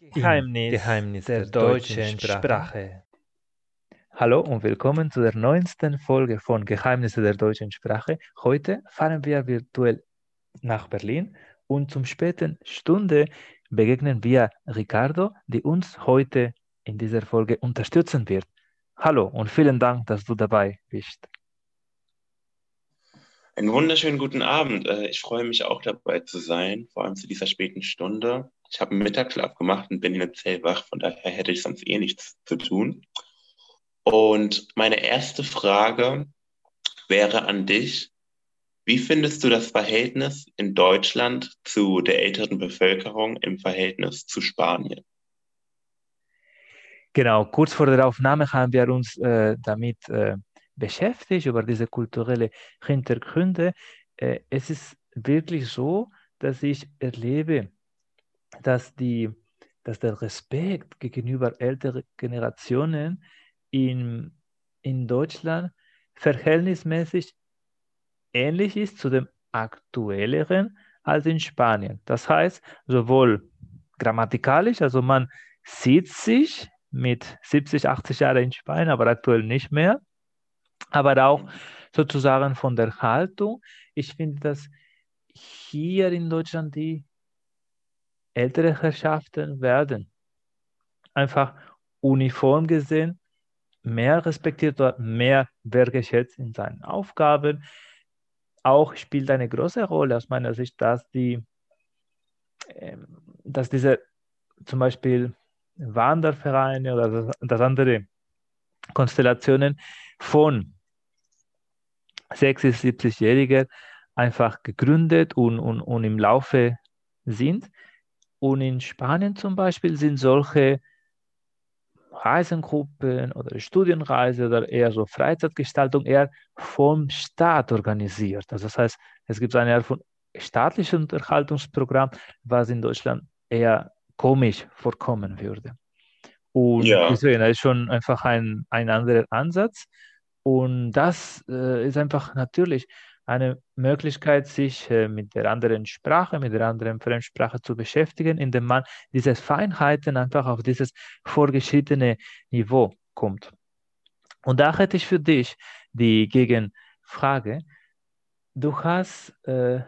Geheimnis, Geheimnis der, der deutschen Sprache. Sprache. Hallo und willkommen zu der neunsten Folge von Geheimnisse der deutschen Sprache. Heute fahren wir virtuell nach Berlin und zum späten Stunde begegnen wir Ricardo, die uns heute in dieser Folge unterstützen wird. Hallo und vielen Dank, dass du dabei bist. Einen wunderschönen guten Abend. Äh, ich freue mich auch dabei zu sein, vor allem zu dieser späten Stunde. Ich habe einen Mittagsschlaf gemacht und bin jetzt hellwach, von daher hätte ich sonst eh nichts zu tun. Und meine erste Frage wäre an dich. Wie findest du das Verhältnis in Deutschland zu der älteren Bevölkerung im Verhältnis zu Spanien? Genau, kurz vor der Aufnahme haben wir uns äh, damit äh, beschäftigt, über diese kulturelle Hintergründe. Äh, es ist wirklich so, dass ich erlebe, dass, die, dass der Respekt gegenüber älteren Generationen in, in Deutschland verhältnismäßig ähnlich ist zu dem aktuelleren als in Spanien. Das heißt, sowohl grammatikalisch, also man sieht sich mit 70, 80 Jahren in Spanien, aber aktuell nicht mehr, aber auch sozusagen von der Haltung. Ich finde, dass hier in Deutschland die ältere Herrschaften werden einfach uniform gesehen mehr respektiert oder mehr wertgeschätzt in seinen Aufgaben. Auch spielt eine große Rolle aus meiner Sicht, dass die, ähm, dass diese zum Beispiel Wandervereine oder das andere Konstellationen von 60, 70-Jährigen einfach gegründet und, und, und im Laufe sind. Und in Spanien zum Beispiel sind solche Reisengruppen oder Studienreise oder eher so Freizeitgestaltung eher vom Staat organisiert. Also das heißt, es gibt eine Art von staatlichen Unterhaltungsprogramm, was in Deutschland eher komisch vorkommen würde. Und ja. deswegen ist schon einfach ein, ein anderer Ansatz. Und das äh, ist einfach natürlich eine Möglichkeit, sich äh, mit der anderen Sprache, mit der anderen Fremdsprache zu beschäftigen, indem man diese Feinheiten einfach auf dieses vorgeschrittene Niveau kommt. Und da hätte ich für dich die Gegenfrage. Du hast äh,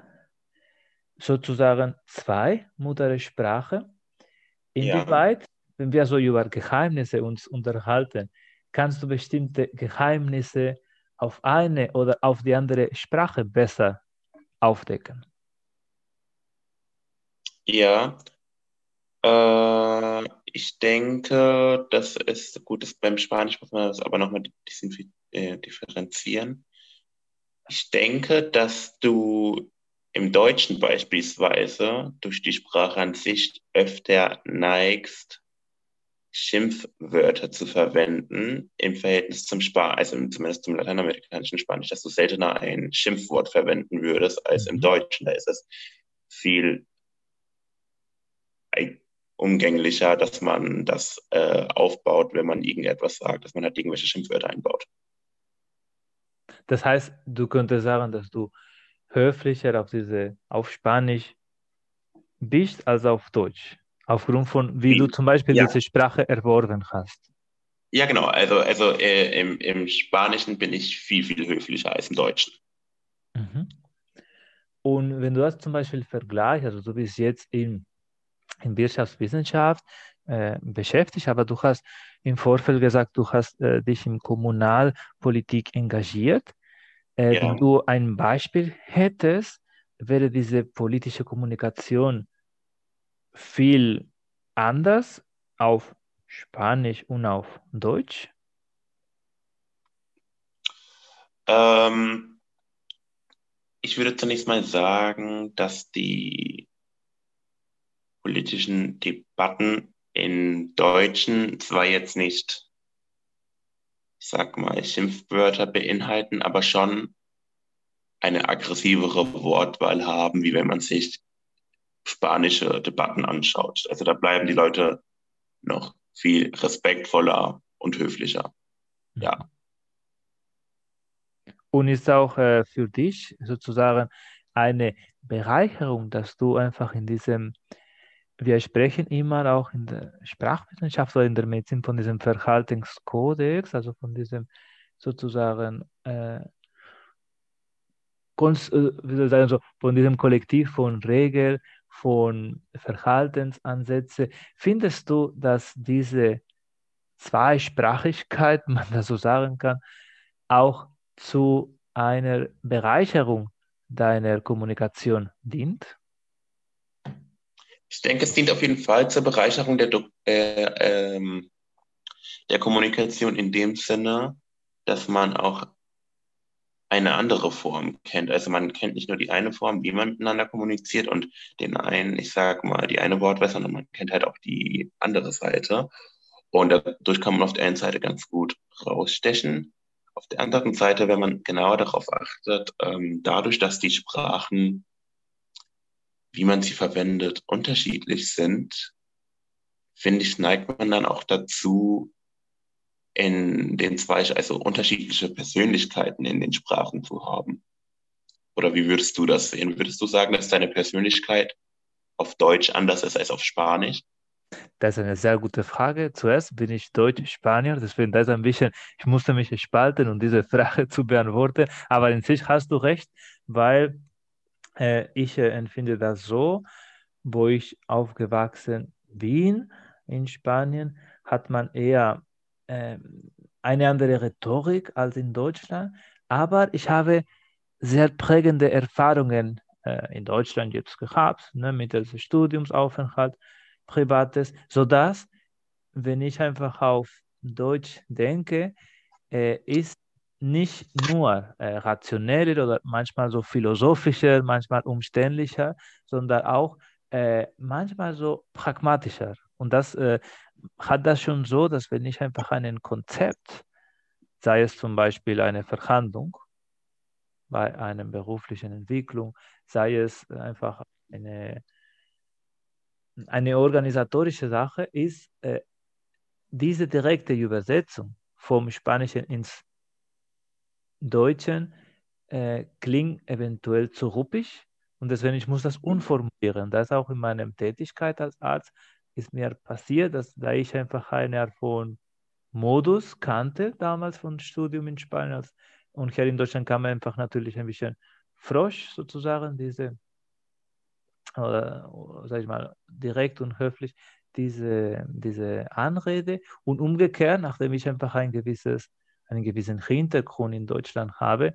sozusagen zwei Muttersprachen. Inwieweit, ja. wenn wir so über Geheimnisse uns unterhalten, kannst du bestimmte Geheimnisse auf eine oder auf die andere Sprache besser aufdecken? Ja, äh, ich denke, das ist gut, ist beim Spanisch muss man das aber nochmal äh, differenzieren. Ich denke, dass du im Deutschen beispielsweise durch die Sprache an sich öfter neigst, Schimpfwörter zu verwenden im Verhältnis zum Spanisch, also zumindest zum lateinamerikanischen Spanisch, dass du seltener ein Schimpfwort verwenden würdest als im mhm. Deutschen. Da ist es viel umgänglicher, dass man das äh, aufbaut, wenn man irgendetwas sagt, dass man halt irgendwelche Schimpfwörter einbaut. Das heißt, du könntest sagen, dass du höflicher auf diese auf Spanisch bist als auf Deutsch. Aufgrund von, wie du zum Beispiel ja. diese Sprache erworben hast. Ja, genau. Also, also äh, im, im Spanischen bin ich viel, viel höflicher als im Deutschen. Mhm. Und wenn du das zum Beispiel vergleichst, also du bist jetzt in, in Wirtschaftswissenschaft äh, beschäftigt, aber du hast im Vorfeld gesagt, du hast äh, dich in Kommunalpolitik engagiert. Äh, ja. Wenn du ein Beispiel hättest, wäre diese politische Kommunikation viel anders auf Spanisch und auf Deutsch? Ähm, ich würde zunächst mal sagen, dass die politischen Debatten in Deutschen zwar jetzt nicht, ich sag mal, Schimpfwörter beinhalten, aber schon eine aggressivere Wortwahl haben, wie wenn man sich spanische Debatten anschaut. Also da bleiben die Leute noch viel respektvoller und höflicher. Ja. Und ist auch äh, für dich sozusagen eine Bereicherung, dass du einfach in diesem wir sprechen immer auch in der Sprachwissenschaft oder in der Medizin von diesem Verhaltenskodex, also von diesem sozusagen äh, äh, wie soll ich sagen, so, von diesem Kollektiv von Regeln, von Verhaltensansätzen. Findest du, dass diese Zweisprachigkeit, man das so sagen kann, auch zu einer Bereicherung deiner Kommunikation dient? Ich denke, es dient auf jeden Fall zur Bereicherung der, äh, ähm, der Kommunikation in dem Sinne, dass man auch eine andere Form kennt. Also man kennt nicht nur die eine Form, wie man miteinander kommuniziert und den einen, ich sag mal, die eine Wortwahl, sondern man kennt halt auch die andere Seite. Und dadurch kann man auf der einen Seite ganz gut rausstechen. Auf der anderen Seite, wenn man genauer darauf achtet, ähm, dadurch, dass die Sprachen, wie man sie verwendet, unterschiedlich sind, finde ich, neigt man dann auch dazu, in den zwei, also unterschiedliche Persönlichkeiten in den Sprachen zu haben? Oder wie würdest du das sehen? Würdest du sagen, dass deine Persönlichkeit auf Deutsch anders ist als auf Spanisch? Das ist eine sehr gute Frage. Zuerst bin ich Deutsch-Spanier, deswegen das ist ein bisschen, ich musste mich spalten, um diese Frage zu beantworten. Aber in sich hast du recht, weil äh, ich äh, empfinde das so, wo ich aufgewachsen bin in Spanien, hat man eher eine andere Rhetorik als in Deutschland, aber ich habe sehr prägende Erfahrungen äh, in Deutschland jetzt gehabt, ne, mit dem Studiumsaufenthalt, privates, sodass, wenn ich einfach auf Deutsch denke, äh, ist nicht nur äh, rationeller oder manchmal so philosophischer, manchmal umständlicher, sondern auch äh, manchmal so pragmatischer. Und das äh, hat das schon so, dass wenn ich einfach ein Konzept, sei es zum Beispiel eine Verhandlung bei einer beruflichen Entwicklung, sei es einfach eine, eine organisatorische Sache, ist äh, diese direkte Übersetzung vom Spanischen ins Deutschen äh, klingt eventuell zu ruppig und deswegen ich muss das umformulieren. Das auch in meiner Tätigkeit als Arzt ist mir passiert, dass da ich einfach eine Art von Modus kannte, damals von Studium in Spanien. Und hier in Deutschland kam einfach natürlich ein bisschen frosch sozusagen, diese, oder sag ich mal, direkt und höflich diese, diese Anrede. Und umgekehrt, nachdem ich einfach ein gewisses, einen gewissen Hintergrund in Deutschland habe,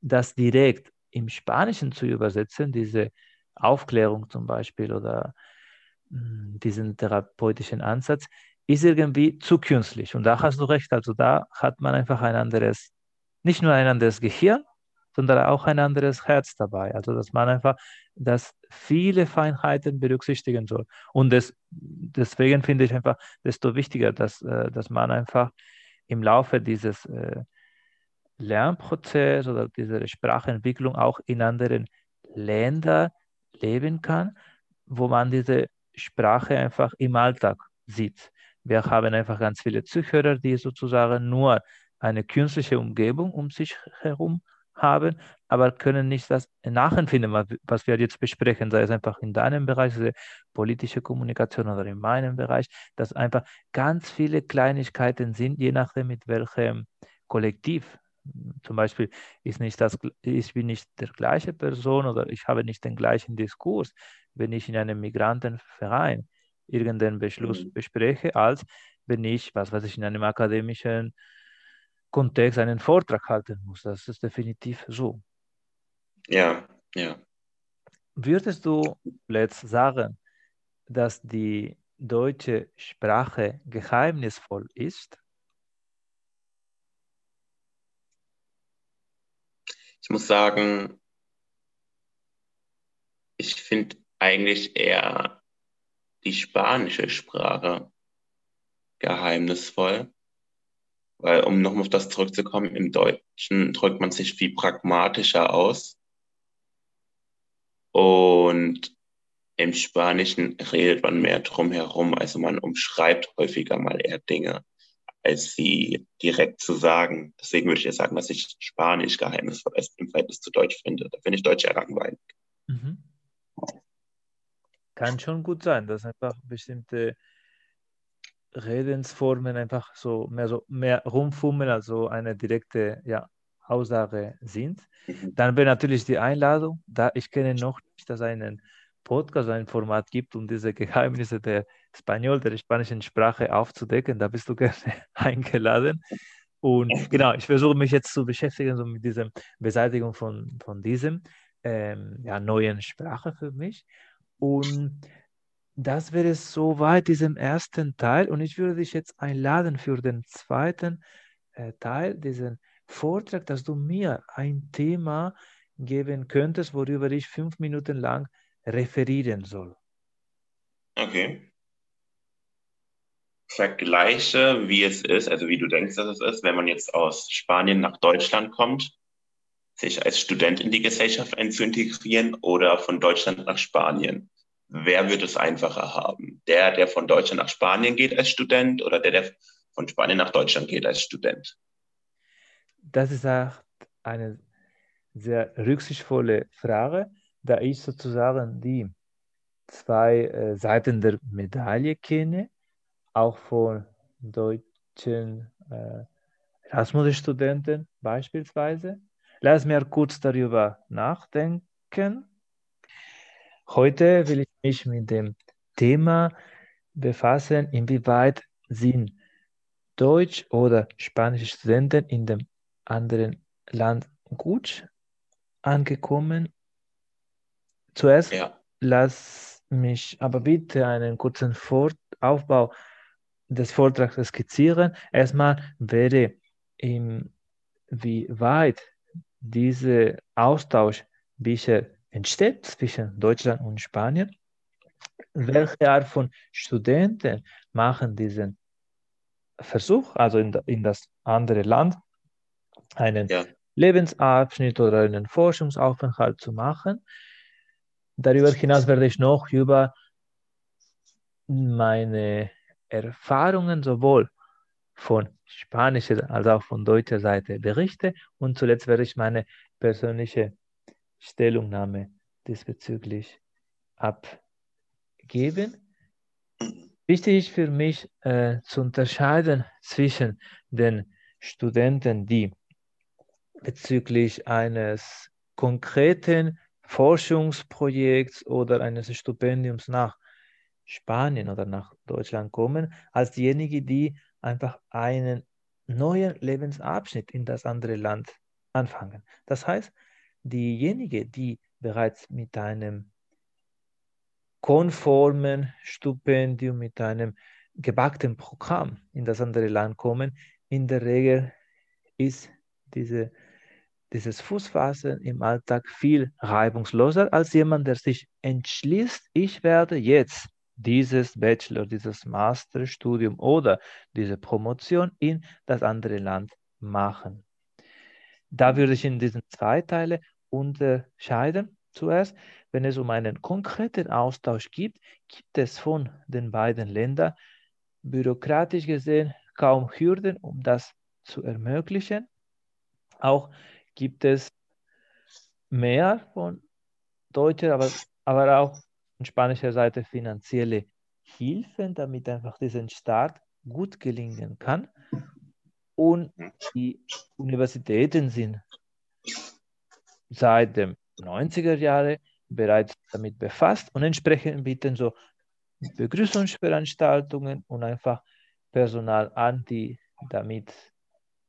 das direkt im Spanischen zu übersetzen, diese Aufklärung zum Beispiel oder diesen therapeutischen Ansatz, ist irgendwie zu künstlich. Und da hast du recht, also da hat man einfach ein anderes, nicht nur ein anderes Gehirn, sondern auch ein anderes Herz dabei. Also dass man einfach, dass viele Feinheiten berücksichtigen soll. Und das, deswegen finde ich einfach desto wichtiger, dass, äh, dass man einfach im Laufe dieses äh, Lernprozess oder dieser Sprachentwicklung auch in anderen Ländern leben kann, wo man diese Sprache einfach im Alltag sieht. Wir haben einfach ganz viele Zuhörer, die sozusagen nur eine künstliche Umgebung um sich herum haben, aber können nicht das nachempfinden, was wir jetzt besprechen, sei es einfach in deinem Bereich, also politische Kommunikation oder in meinem Bereich, dass einfach ganz viele Kleinigkeiten sind, je nachdem mit welchem Kollektiv. Zum Beispiel ist nicht das, ich bin nicht der gleiche Person oder ich habe nicht den gleichen Diskurs, wenn ich in einem Migrantenverein irgendeinen Beschluss mhm. bespreche, als wenn ich, was weiß ich, in einem akademischen Kontext einen Vortrag halten muss. Das ist definitiv so. Ja, ja. Würdest du jetzt sagen, dass die deutsche Sprache geheimnisvoll ist? Ich muss sagen, ich finde eigentlich eher die spanische Sprache geheimnisvoll. Weil, um nochmal auf das zurückzukommen, im Deutschen drückt man sich viel pragmatischer aus. Und im Spanischen redet man mehr drumherum. Also man umschreibt häufiger mal eher Dinge, als sie direkt zu sagen. Deswegen würde ich ja sagen, dass ich Spanisch geheimnisvoll ist im Verhältnis zu Deutsch finde. Da finde ich Deutsch ja langweilig. Mhm. Kann schon gut sein, dass einfach bestimmte Redensformen einfach so mehr so mehr rumfummeln, also eine direkte ja, Aussage sind. Mhm. Dann wäre natürlich die Einladung, da ich kenne noch nicht, dass es einen Podcast, ein Format gibt, um diese Geheimnisse der Spaniol, der spanischen Sprache aufzudecken. Da bist du gerne eingeladen. Und genau, ich versuche mich jetzt zu beschäftigen so mit dieser Beseitigung von, von diesem ähm, ja, neuen Sprache für mich. Und das wäre soweit diesem ersten Teil. Und ich würde dich jetzt einladen für den zweiten äh, Teil, diesen Vortrag, dass du mir ein Thema geben könntest, worüber ich fünf Minuten lang referieren soll. Okay. Vergleiche, wie es ist, also wie du denkst, dass es ist, wenn man jetzt aus Spanien nach Deutschland kommt, sich als Student in die Gesellschaft einzuintegrieren oder von Deutschland nach Spanien. Wer wird es einfacher haben? Der, der von Deutschland nach Spanien geht als Student oder der, der von Spanien nach Deutschland geht als Student? Das ist auch eine sehr rücksichtsvolle Frage, da ich sozusagen die zwei äh, Seiten der Medaille kenne, auch von deutschen äh, Erasmus-Studenten beispielsweise. Lass mir kurz darüber nachdenken. Heute will ich mich mit dem Thema befassen, inwieweit sind Deutsch- oder spanische Studenten in dem anderen Land gut angekommen. Zuerst ja. lass mich aber bitte einen kurzen Fort Aufbau des Vortrags skizzieren. Erstmal wäre, wie weit dieser Austausch bisher entsteht zwischen Deutschland und Spanien. Welche Art von Studenten machen diesen Versuch, also in, in das andere Land, einen ja. Lebensabschnitt oder einen Forschungsaufenthalt zu machen? Darüber hinaus werde ich noch über meine Erfahrungen sowohl von spanischer als auch von deutscher Seite berichte und zuletzt werde ich meine persönliche Stellungnahme diesbezüglich abgeben. Wichtig ist für mich äh, zu unterscheiden zwischen den Studenten, die bezüglich eines konkreten Forschungsprojekts oder eines Stipendiums nach Spanien oder nach Deutschland kommen, als diejenigen, die einfach einen neuen Lebensabschnitt in das andere Land anfangen. Das heißt, diejenigen, die bereits mit einem konformen Stipendium, mit einem gebackten Programm in das andere Land kommen, in der Regel ist diese, dieses Fußfassen im Alltag viel reibungsloser als jemand, der sich entschließt, ich werde jetzt dieses Bachelor, dieses Masterstudium oder diese Promotion in das andere Land machen. Da würde ich in diesen zwei Teile unterscheiden. Zuerst, wenn es um einen konkreten Austausch gibt, gibt es von den beiden Ländern bürokratisch gesehen kaum Hürden, um das zu ermöglichen. Auch gibt es mehr von deutscher, aber, aber auch von spanischer Seite finanzielle Hilfen, damit einfach diesen Start gut gelingen kann. Und die Universitäten sind seit den 90er Jahren bereits damit befasst und entsprechend bieten so Begrüßungsveranstaltungen und einfach Personal an, die damit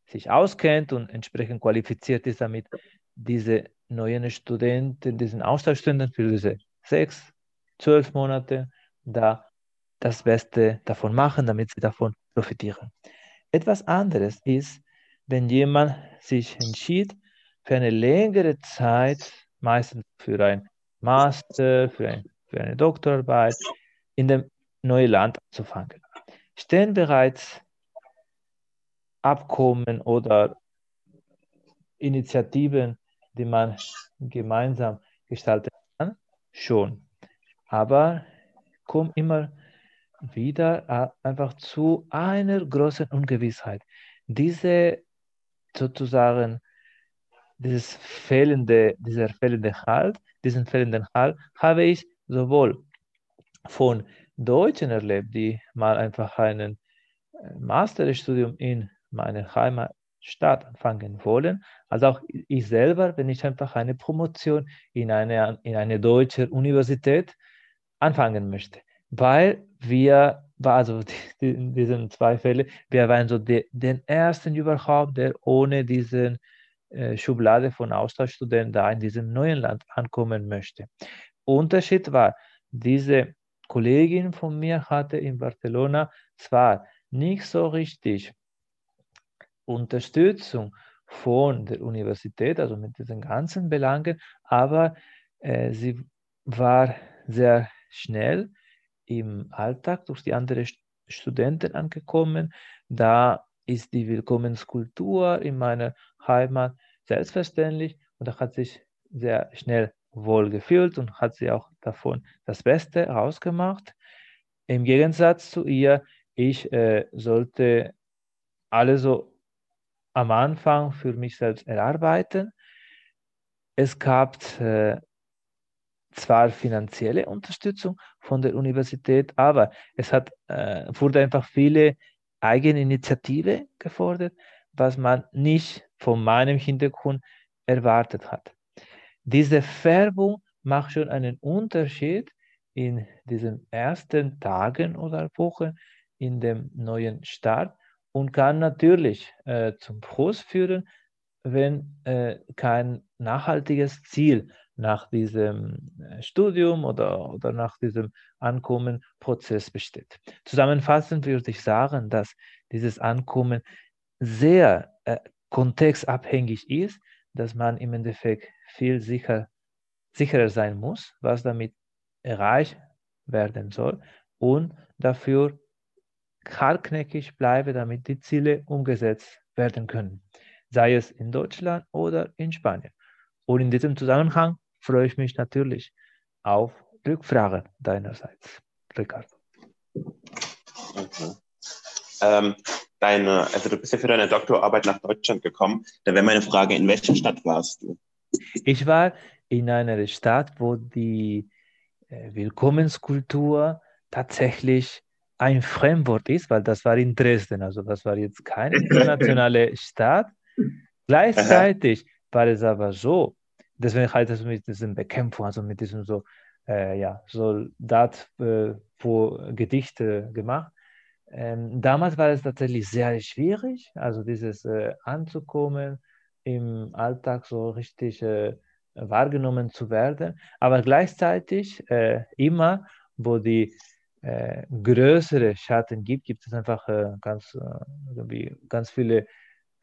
sich auskennt und entsprechend qualifiziert ist, damit diese neuen Studenten, diesen Austauschstudenten für diese sechs, zwölf Monate da das Beste davon machen, damit sie davon profitieren. Etwas anderes ist, wenn jemand sich entschied, für eine längere Zeit, meistens für ein Master, für, ein, für eine Doktorarbeit, in dem neuen Land anzufangen. Stehen bereits Abkommen oder Initiativen, die man gemeinsam gestalten kann? Schon aber komm immer wieder äh, einfach zu einer großen Ungewissheit. Diese sozusagen, dieses fehlende, dieser fehlende Halt, diesen fehlenden Halt habe ich sowohl von Deutschen erlebt, die mal einfach ein äh, Masterstudium in meiner Heimatstadt anfangen wollen, als auch ich selber, wenn ich einfach eine Promotion in eine, in eine deutsche Universität anfangen möchte. Weil wir, also in diesen zwei Fällen, wir waren so die, den ersten überhaupt, der ohne diesen Schublade von Austauschstudenten da in diesem neuen Land ankommen möchte. Unterschied war, diese Kollegin von mir hatte in Barcelona zwar nicht so richtig Unterstützung von der Universität, also mit diesen ganzen Belangen, aber äh, sie war sehr schnell im Alltag durch die anderen Studenten angekommen. Da ist die Willkommenskultur in meiner Heimat selbstverständlich und hat sich sehr schnell wohl gefühlt und hat sie auch davon das Beste rausgemacht. Im Gegensatz zu ihr, ich äh, sollte alles so am Anfang für mich selbst erarbeiten. Es gab äh, zwar finanzielle Unterstützung von der Universität, aber es hat, äh, wurde einfach viele Eigeninitiative gefordert, was man nicht von meinem Hintergrund erwartet hat. Diese Färbung macht schon einen Unterschied in diesen ersten Tagen oder Wochen in dem neuen Start und kann natürlich äh, zum Frust führen, wenn äh, kein nachhaltiges Ziel nach diesem äh, Studium oder, oder nach diesem Ankommenprozess besteht. Zusammenfassend würde ich sagen, dass dieses Ankommen sehr äh, kontextabhängig ist, dass man im Endeffekt viel sicher, sicherer sein muss, was damit erreicht werden soll und dafür hartnäckig bleibe, damit die Ziele umgesetzt werden können, sei es in Deutschland oder in Spanien. Und in diesem Zusammenhang freue ich mich natürlich auf Rückfragen deinerseits, Ricardo. Okay. Ähm, deine, also du bist ja für deine Doktorarbeit nach Deutschland gekommen. Da wäre meine Frage, in welcher Stadt warst du? Ich war in einer Stadt, wo die äh, Willkommenskultur tatsächlich ein Fremdwort ist, weil das war in Dresden, also das war jetzt keine internationale Stadt. Gleichzeitig war es aber so, deswegen halt es mit diesem Bekämpfung, also mit diesem so, äh, ja, Soldat äh, vor Gedichte gemacht. Ähm, damals war es tatsächlich sehr schwierig, also dieses äh, anzukommen, im Alltag so richtig äh, wahrgenommen zu werden, aber gleichzeitig äh, immer, wo die äh, größere Schatten gibt, gibt es einfach äh, ganz, äh, ganz viele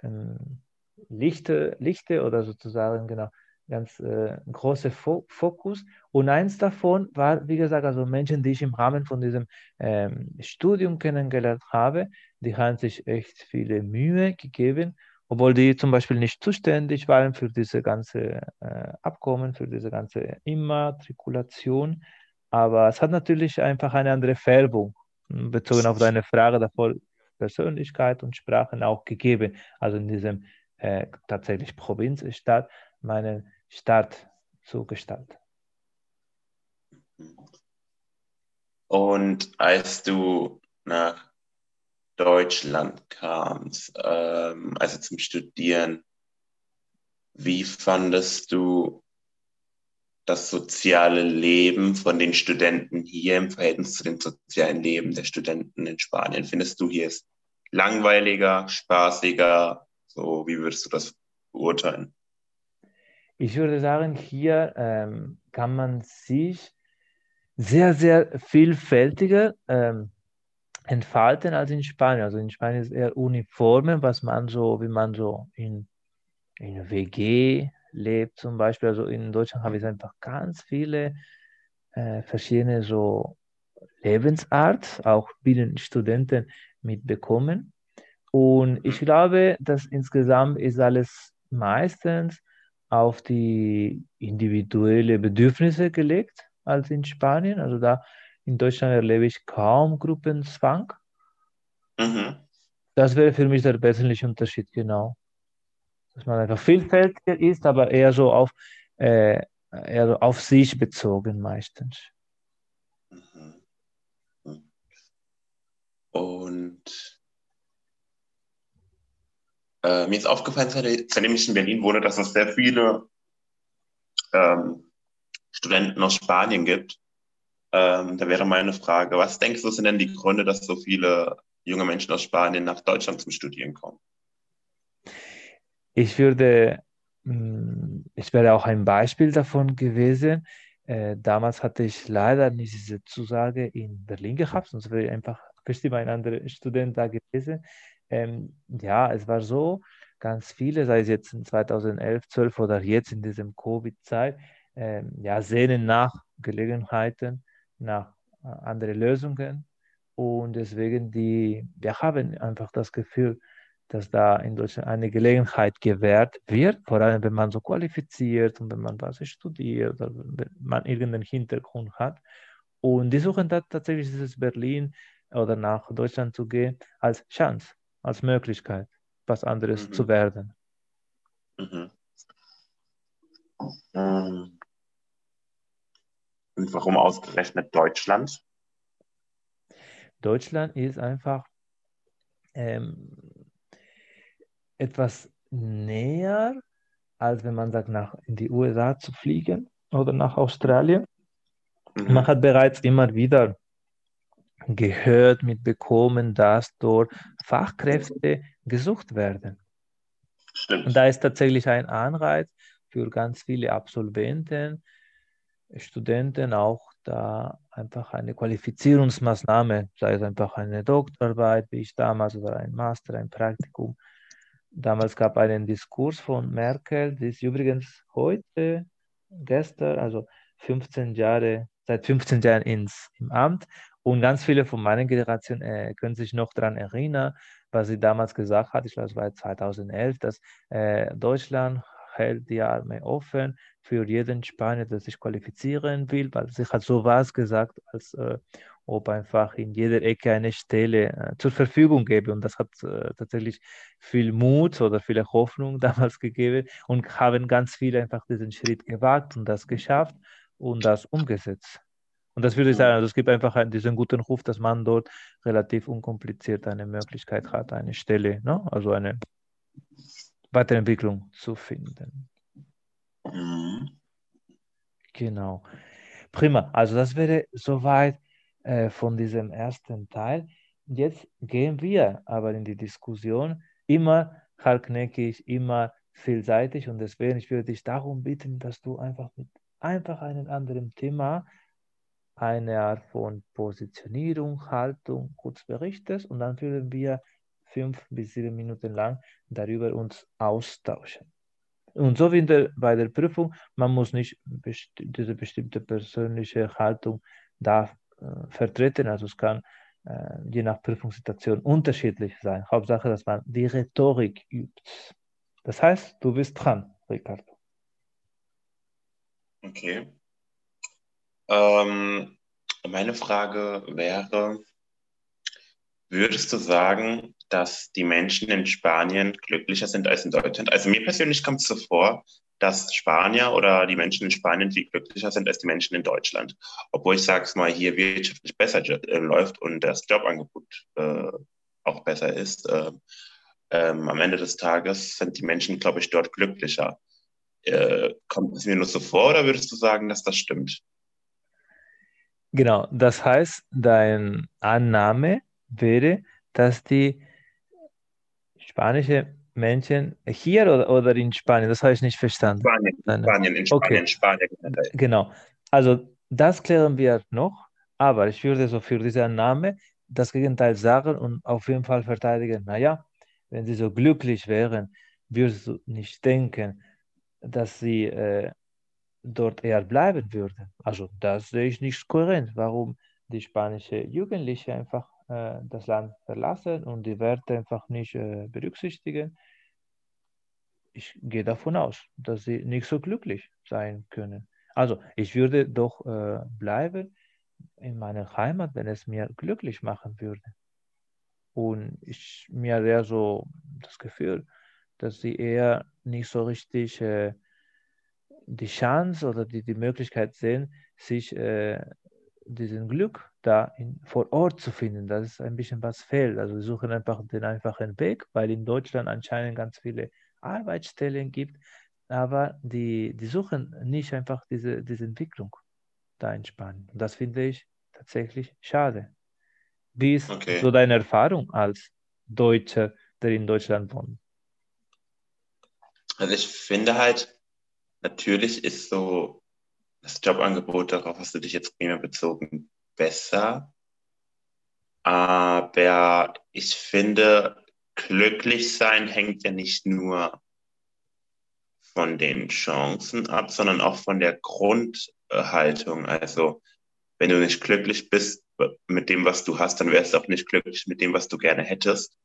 ähm, Lichte, Lichte oder sozusagen genau ganz äh, große Fo Fokus. Und eins davon war, wie gesagt, also Menschen, die ich im Rahmen von diesem ähm, Studium kennengelernt habe, die haben sich echt viele Mühe gegeben, obwohl die zum Beispiel nicht zuständig waren für diese ganze äh, Abkommen, für diese ganze Immatrikulation. Aber es hat natürlich einfach eine andere Färbung, hm, bezogen auf deine Frage davor, Persönlichkeit und Sprachen auch gegeben. Also in diesem äh, tatsächlich Provinzstadt, meinen Start zu gestalten. Und als du nach Deutschland kamst, ähm, also zum Studieren, wie fandest du das soziale Leben von den Studenten hier im Verhältnis zu dem sozialen Leben der Studenten in Spanien? Findest du hier ist langweiliger, spaßiger? So, wie würdest du das beurteilen? Ich würde sagen, hier ähm, kann man sich sehr, sehr vielfältiger ähm, entfalten als in Spanien. Also in Spanien ist eher uniform, was man so, wie man so in, in WG lebt zum Beispiel. Also in Deutschland habe ich einfach ganz viele äh, verschiedene so Lebensart, auch binnen Studenten mitbekommen. Und ich glaube, dass insgesamt ist alles meistens auf die individuelle Bedürfnisse gelegt als in Spanien. Also da in Deutschland erlebe ich kaum Gruppenzwang. Mhm. Das wäre für mich der wesentliche Unterschied, genau. Dass man einfach vielfältiger ist, aber eher so auf, äh, eher auf sich bezogen meistens. Mhm. Mhm. Und äh, mir ist aufgefallen, seitdem ich in Berlin wohne, dass es sehr viele ähm, Studenten aus Spanien gibt. Ähm, da wäre meine Frage, was denkst du, sind denn die Gründe, dass so viele junge Menschen aus Spanien nach Deutschland zum Studieren kommen? Ich würde, hm, ich wäre auch ein Beispiel davon gewesen. Äh, damals hatte ich leider nicht diese Zusage in Berlin gehabt, sonst wäre ich einfach bestimmt ein anderer Student da gewesen. Ähm, ja, es war so, ganz viele, sei es jetzt in 2011, 12 oder jetzt in diesem Covid-Zeit, ähm, ja, sehnen nach Gelegenheiten, nach äh, anderen Lösungen. Und deswegen, die, wir haben einfach das Gefühl, dass da in Deutschland eine Gelegenheit gewährt wird, vor allem wenn man so qualifiziert und wenn man was studiert oder wenn man irgendeinen Hintergrund hat. Und die suchen da tatsächlich dieses Berlin oder nach Deutschland zu gehen als Chance, als Möglichkeit, was anderes mhm. zu werden. Mhm. Ähm. Und warum ausgerechnet Deutschland? Deutschland ist einfach ähm, etwas näher, als wenn man sagt, nach in die USA zu fliegen oder nach Australien. Mhm. Man hat bereits immer wieder gehört, mitbekommen, dass dort Fachkräfte gesucht werden. Stimmt. Und da ist tatsächlich ein Anreiz für ganz viele Absolventen, Studenten auch da einfach eine Qualifizierungsmaßnahme, sei es einfach eine Doktorarbeit, wie ich damals, oder ein Master, ein Praktikum. Damals gab es einen Diskurs von Merkel, die ist übrigens heute, gestern, also 15 Jahre, seit 15 Jahren ins, im Amt. Und ganz viele von meiner Generation äh, können sich noch daran erinnern, was sie damals gesagt hat, ich glaube, es war 2011, dass äh, Deutschland hält die Arme offen für jeden Spanier, der sich qualifizieren will, weil sie hat sowas gesagt, als äh, ob einfach in jeder Ecke eine Stelle äh, zur Verfügung gäbe. Und das hat äh, tatsächlich viel Mut oder viele Hoffnung damals gegeben und haben ganz viele einfach diesen Schritt gewagt und das geschafft und das umgesetzt. Und das würde ich sagen, also es gibt einfach einen, diesen guten Ruf, dass man dort relativ unkompliziert eine Möglichkeit hat, eine Stelle, ne? also eine Weiterentwicklung zu finden. Mhm. Genau. Prima. Also das wäre soweit äh, von diesem ersten Teil. Jetzt gehen wir aber in die Diskussion immer hartnäckig, immer vielseitig und deswegen ich würde dich darum bitten, dass du einfach mit einfach einem anderen Thema eine Art von Positionierung, Haltung kurz berichtest und dann würden wir fünf bis sieben Minuten lang darüber uns austauschen. Und so wie der, bei der Prüfung, man muss nicht besti diese bestimmte persönliche Haltung da äh, vertreten, also es kann äh, je nach Prüfungssituation unterschiedlich sein. Hauptsache, dass man die Rhetorik übt. Das heißt, du bist dran, Ricardo. Okay. Ähm, meine Frage wäre, würdest du sagen, dass die Menschen in Spanien glücklicher sind als in Deutschland. Also mir persönlich kommt es so vor, dass Spanier oder die Menschen in Spanien viel glücklicher sind als die Menschen in Deutschland. Obwohl ich sage es mal, hier wirtschaftlich besser äh, läuft und das Jobangebot äh, auch besser ist. Äh, ähm, am Ende des Tages sind die Menschen, glaube ich, dort glücklicher. Äh, kommt es mir nur so vor oder würdest du sagen, dass das stimmt? Genau, das heißt, deine Annahme wäre, dass die spanische Menschen hier oder, oder in Spanien? Das habe ich nicht verstanden. Spanien, Spanien in Spanien, okay. Spanien. Genau. Also das klären wir noch, aber ich würde so für diese Annahme das Gegenteil sagen und auf jeden Fall verteidigen. Naja, wenn sie so glücklich wären, würdest du nicht denken, dass sie äh, dort eher bleiben würden. Also das sehe ich nicht kohärent. Warum die spanische Jugendliche einfach äh, das Land verlassen und die Werte einfach nicht äh, berücksichtigen, ich gehe davon aus, dass sie nicht so glücklich sein können. Also ich würde doch äh, bleiben in meiner Heimat, wenn es mir glücklich machen würde. Und ich mir wäre so das Gefühl, dass sie eher nicht so richtig äh, die Chance oder die, die Möglichkeit sehen, sich äh, diesen Glück da in, vor Ort zu finden. Das ist ein bisschen was fehlt. Also wir suchen einfach den einfachen Weg, weil in Deutschland anscheinend ganz viele Arbeitsstellen gibt, aber die, die suchen nicht einfach diese, diese Entwicklung da in Spanien. Und das finde ich tatsächlich schade. Wie ist okay. so deine Erfahrung als Deutscher, der in Deutschland wohnt? Also ich finde halt, natürlich ist so das Jobangebot, darauf hast du dich jetzt primär bezogen, besser. Aber ich finde, glücklich sein hängt ja nicht nur von den Chancen ab, sondern auch von der Grundhaltung. Also wenn du nicht glücklich bist mit dem, was du hast, dann wärst du auch nicht glücklich mit dem, was du gerne hättest.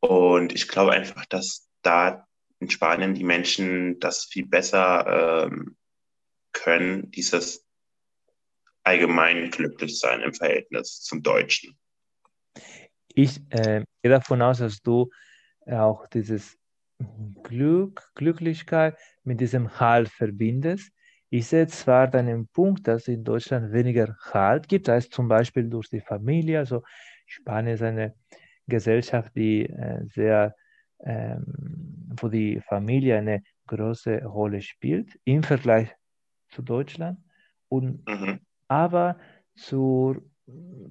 Und ich glaube einfach, dass da in Spanien die Menschen das viel besser ähm, können, dieses allgemein glücklich sein im Verhältnis zum Deutschen. Ich äh, gehe davon aus, dass du auch dieses Glück, Glücklichkeit mit diesem Halt verbindest. Ich sehe zwar deinen Punkt, dass es in Deutschland weniger Halt gibt, als zum Beispiel durch die Familie. Also Spanien ist eine Gesellschaft, die äh, sehr, ähm, wo die Familie eine große Rolle spielt im Vergleich zu Deutschland. Und, mhm. Aber zu,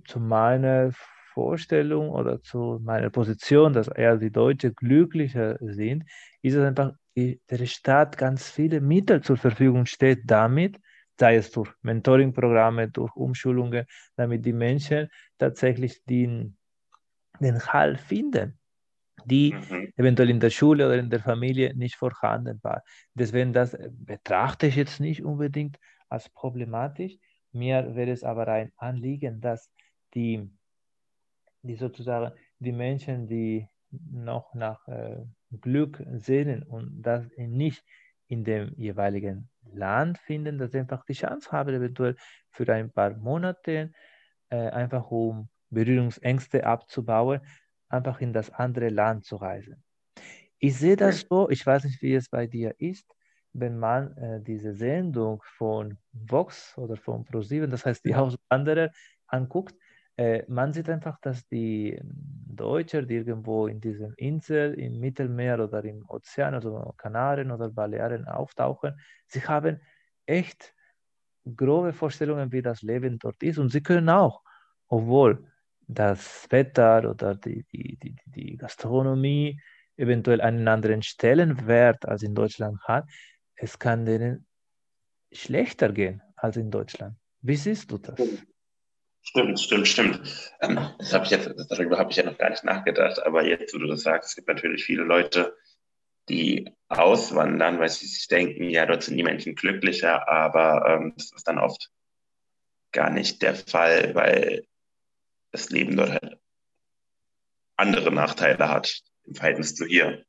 zu meiner Vorstellung oder zu meiner Position, dass eher die Deutschen glücklicher sind, ist es einfach, der Staat ganz viele Mittel zur Verfügung steht damit, sei es durch Mentoring-Programme, durch Umschulungen, damit die Menschen tatsächlich den, den Halt finden, die mhm. eventuell in der Schule oder in der Familie nicht vorhanden war. Deswegen das betrachte ich jetzt nicht unbedingt als problematisch. Mir wäre es aber ein Anliegen, dass die die sozusagen die Menschen, die noch nach äh, Glück sehnen und das nicht in dem jeweiligen Land finden, dass sie einfach die Chance haben, eventuell für ein paar Monate äh, einfach um Berührungsängste abzubauen, einfach in das andere Land zu reisen. Ich sehe das so, ich weiß nicht, wie es bei dir ist, wenn man äh, diese Sendung von Vox oder von ProSieben, das heißt die Auswanderer, anguckt, äh, man sieht einfach, dass die Deutschen, die irgendwo in diesem Insel, im Mittelmeer oder im Ozean, also Kanaren oder Balearen auftauchen, sie haben echt grobe Vorstellungen, wie das Leben dort ist. Und sie können auch, obwohl das Wetter oder die, die, die, die Gastronomie eventuell einen anderen Stellenwert als in Deutschland hat, es kann denen schlechter gehen als in Deutschland. Wie siehst du das? Stimmt, stimmt, stimmt. Ähm, das habe ich jetzt, darüber habe ich ja noch gar nicht nachgedacht, aber jetzt, wo du das sagst, es gibt natürlich viele Leute, die auswandern, weil sie sich denken, ja, dort sind die Menschen glücklicher, aber ähm, das ist dann oft gar nicht der Fall, weil das Leben dort halt andere Nachteile hat im Verhältnis zu hier.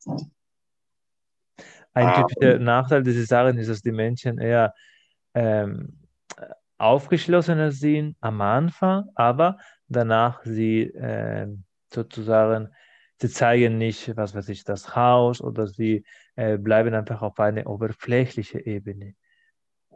Ein typischer ähm, Nachteil, die Sie sagen, ist, dass die Menschen eher ähm, aufgeschlossener sind am Anfang, aber danach sie äh, sozusagen, sie zeigen nicht, was weiß ich, das Haus oder sie äh, bleiben einfach auf eine oberflächliche Ebene.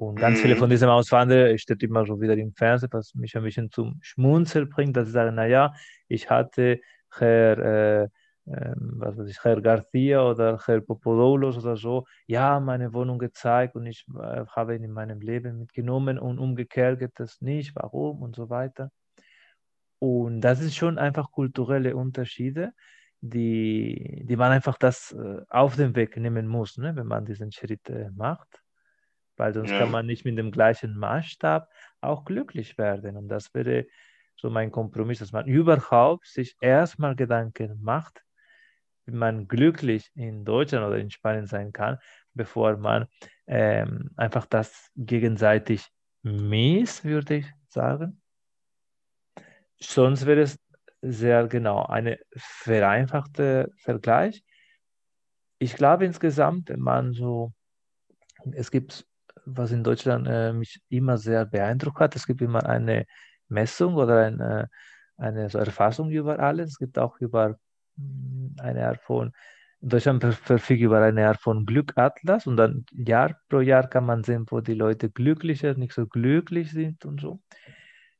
Und ganz mhm. viele von diesen Auswanderern steht immer so wieder im Fernsehen, was mich ein bisschen zum Schmunzel bringt, dass sie sagen, naja, ich hatte Herr äh, ähm, was weiß ich, Herr Garcia oder Herr Popodoulos oder so, ja, meine Wohnung gezeigt und ich äh, habe ihn in meinem Leben mitgenommen und umgekehrt geht das nicht, warum und so weiter. Und das ist schon einfach kulturelle Unterschiede, die, die man einfach das äh, auf den Weg nehmen muss, ne, wenn man diesen Schritt äh, macht. Weil sonst ja. kann man nicht mit dem gleichen Maßstab auch glücklich werden. Und das wäre so mein Kompromiss, dass man überhaupt sich erstmal Gedanken macht, wie man glücklich in Deutschland oder in Spanien sein kann, bevor man ähm, einfach das gegenseitig misst, würde ich sagen. Sonst wäre es sehr genau eine vereinfachte Vergleich. Ich glaube insgesamt, wenn man so, es gibt, was in Deutschland äh, mich immer sehr beeindruckt hat, es gibt immer eine Messung oder eine, eine so Erfassung über alles. Es gibt auch über eine Art von, Deutschland verfügt über eine Art von Glückatlas und dann Jahr pro Jahr kann man sehen, wo die Leute glücklicher, nicht so glücklich sind und so.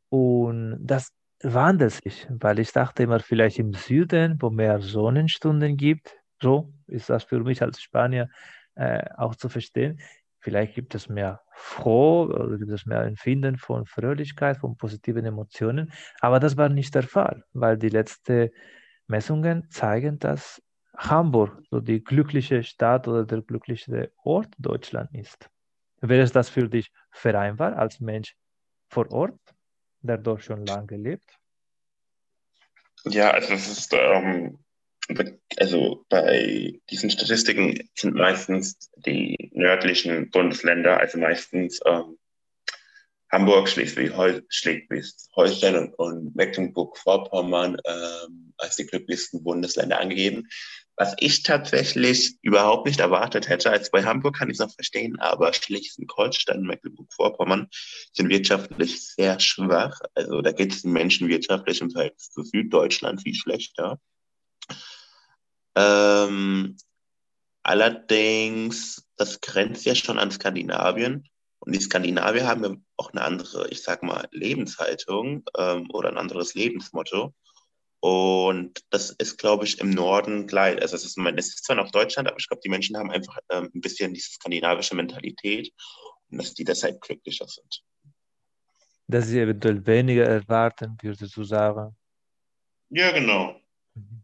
Und das wandelt sich, weil ich dachte immer, vielleicht im Süden, wo mehr Sonnenstunden gibt, so ist das für mich als Spanier äh, auch zu verstehen. Vielleicht gibt es mehr Froh oder gibt es mehr Empfinden von Fröhlichkeit, von positiven Emotionen. Aber das war nicht der Fall, weil die letzten Messungen zeigen, dass Hamburg so die glückliche Stadt oder der glücklichste Ort Deutschland ist. Wäre es das für dich vereinbar als Mensch vor Ort, der dort schon lange lebt? Ja, also es ist, ähm, also bei diesen Statistiken sind meistens die nördlichen Bundesländer, also meistens ähm, Hamburg, Schleswig-Holstein und, und Mecklenburg-Vorpommern ähm, als die glücklichsten Bundesländer angegeben. Was ich tatsächlich überhaupt nicht erwartet hätte, als bei Hamburg kann ich es noch verstehen, aber Schleswig-Holstein und Mecklenburg-Vorpommern sind wirtschaftlich sehr schwach. Also da geht es den Menschen wirtschaftlich im Verhältnis zu Süddeutschland viel schlechter. Ähm, allerdings, das grenzt ja schon an Skandinavien. Und die Skandinavier haben ja auch eine andere, ich sag mal, Lebenshaltung ähm, oder ein anderes Lebensmotto. Und das ist, glaube ich, im Norden gleich. Also es ist, es ist zwar noch Deutschland, aber ich glaube, die Menschen haben einfach ähm, ein bisschen diese skandinavische Mentalität und dass die deshalb glücklicher sind. Dass sie eventuell weniger erwarten, würdest du sagen? Ja, genau. Mhm.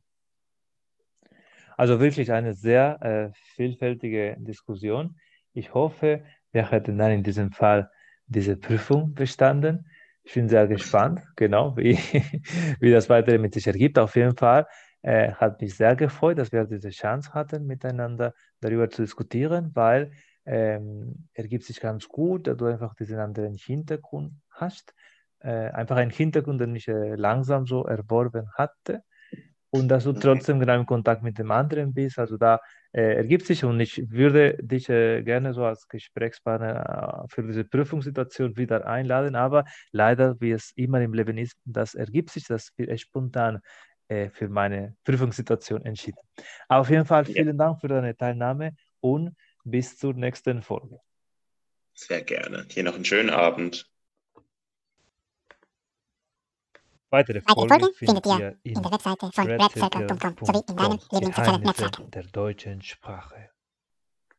Also wirklich eine sehr äh, vielfältige Diskussion. Ich hoffe, wir hätten dann in diesem Fall diese Prüfung bestanden. Ich bin sehr gespannt, genau, wie, wie das weitere mit sich ergibt. Auf jeden Fall äh, hat mich sehr gefreut, dass wir diese Chance hatten, miteinander darüber zu diskutieren, weil ähm, ergibt sich ganz gut, dass du einfach diesen anderen Hintergrund hast. Äh, einfach einen Hintergrund, den ich äh, langsam so erworben hatte und dass du mhm. trotzdem genau im Kontakt mit dem anderen bist. Also da äh, ergibt sich und ich würde dich äh, gerne so als Gesprächspartner äh, für diese Prüfungssituation wieder einladen, aber leider, wie es immer im Leben ist, das ergibt sich, das wird spontan äh, für meine Prüfungssituation entschieden. Auf jeden Fall vielen ja. Dank für deine Teilnahme und bis zur nächsten Folge. Sehr gerne. Hier noch einen schönen Abend. Weitere Folgen findet ihr in der Webseite von redcircle.com sowie in deinem Lieblingssozialen Netzwerk der deutschen Sprache.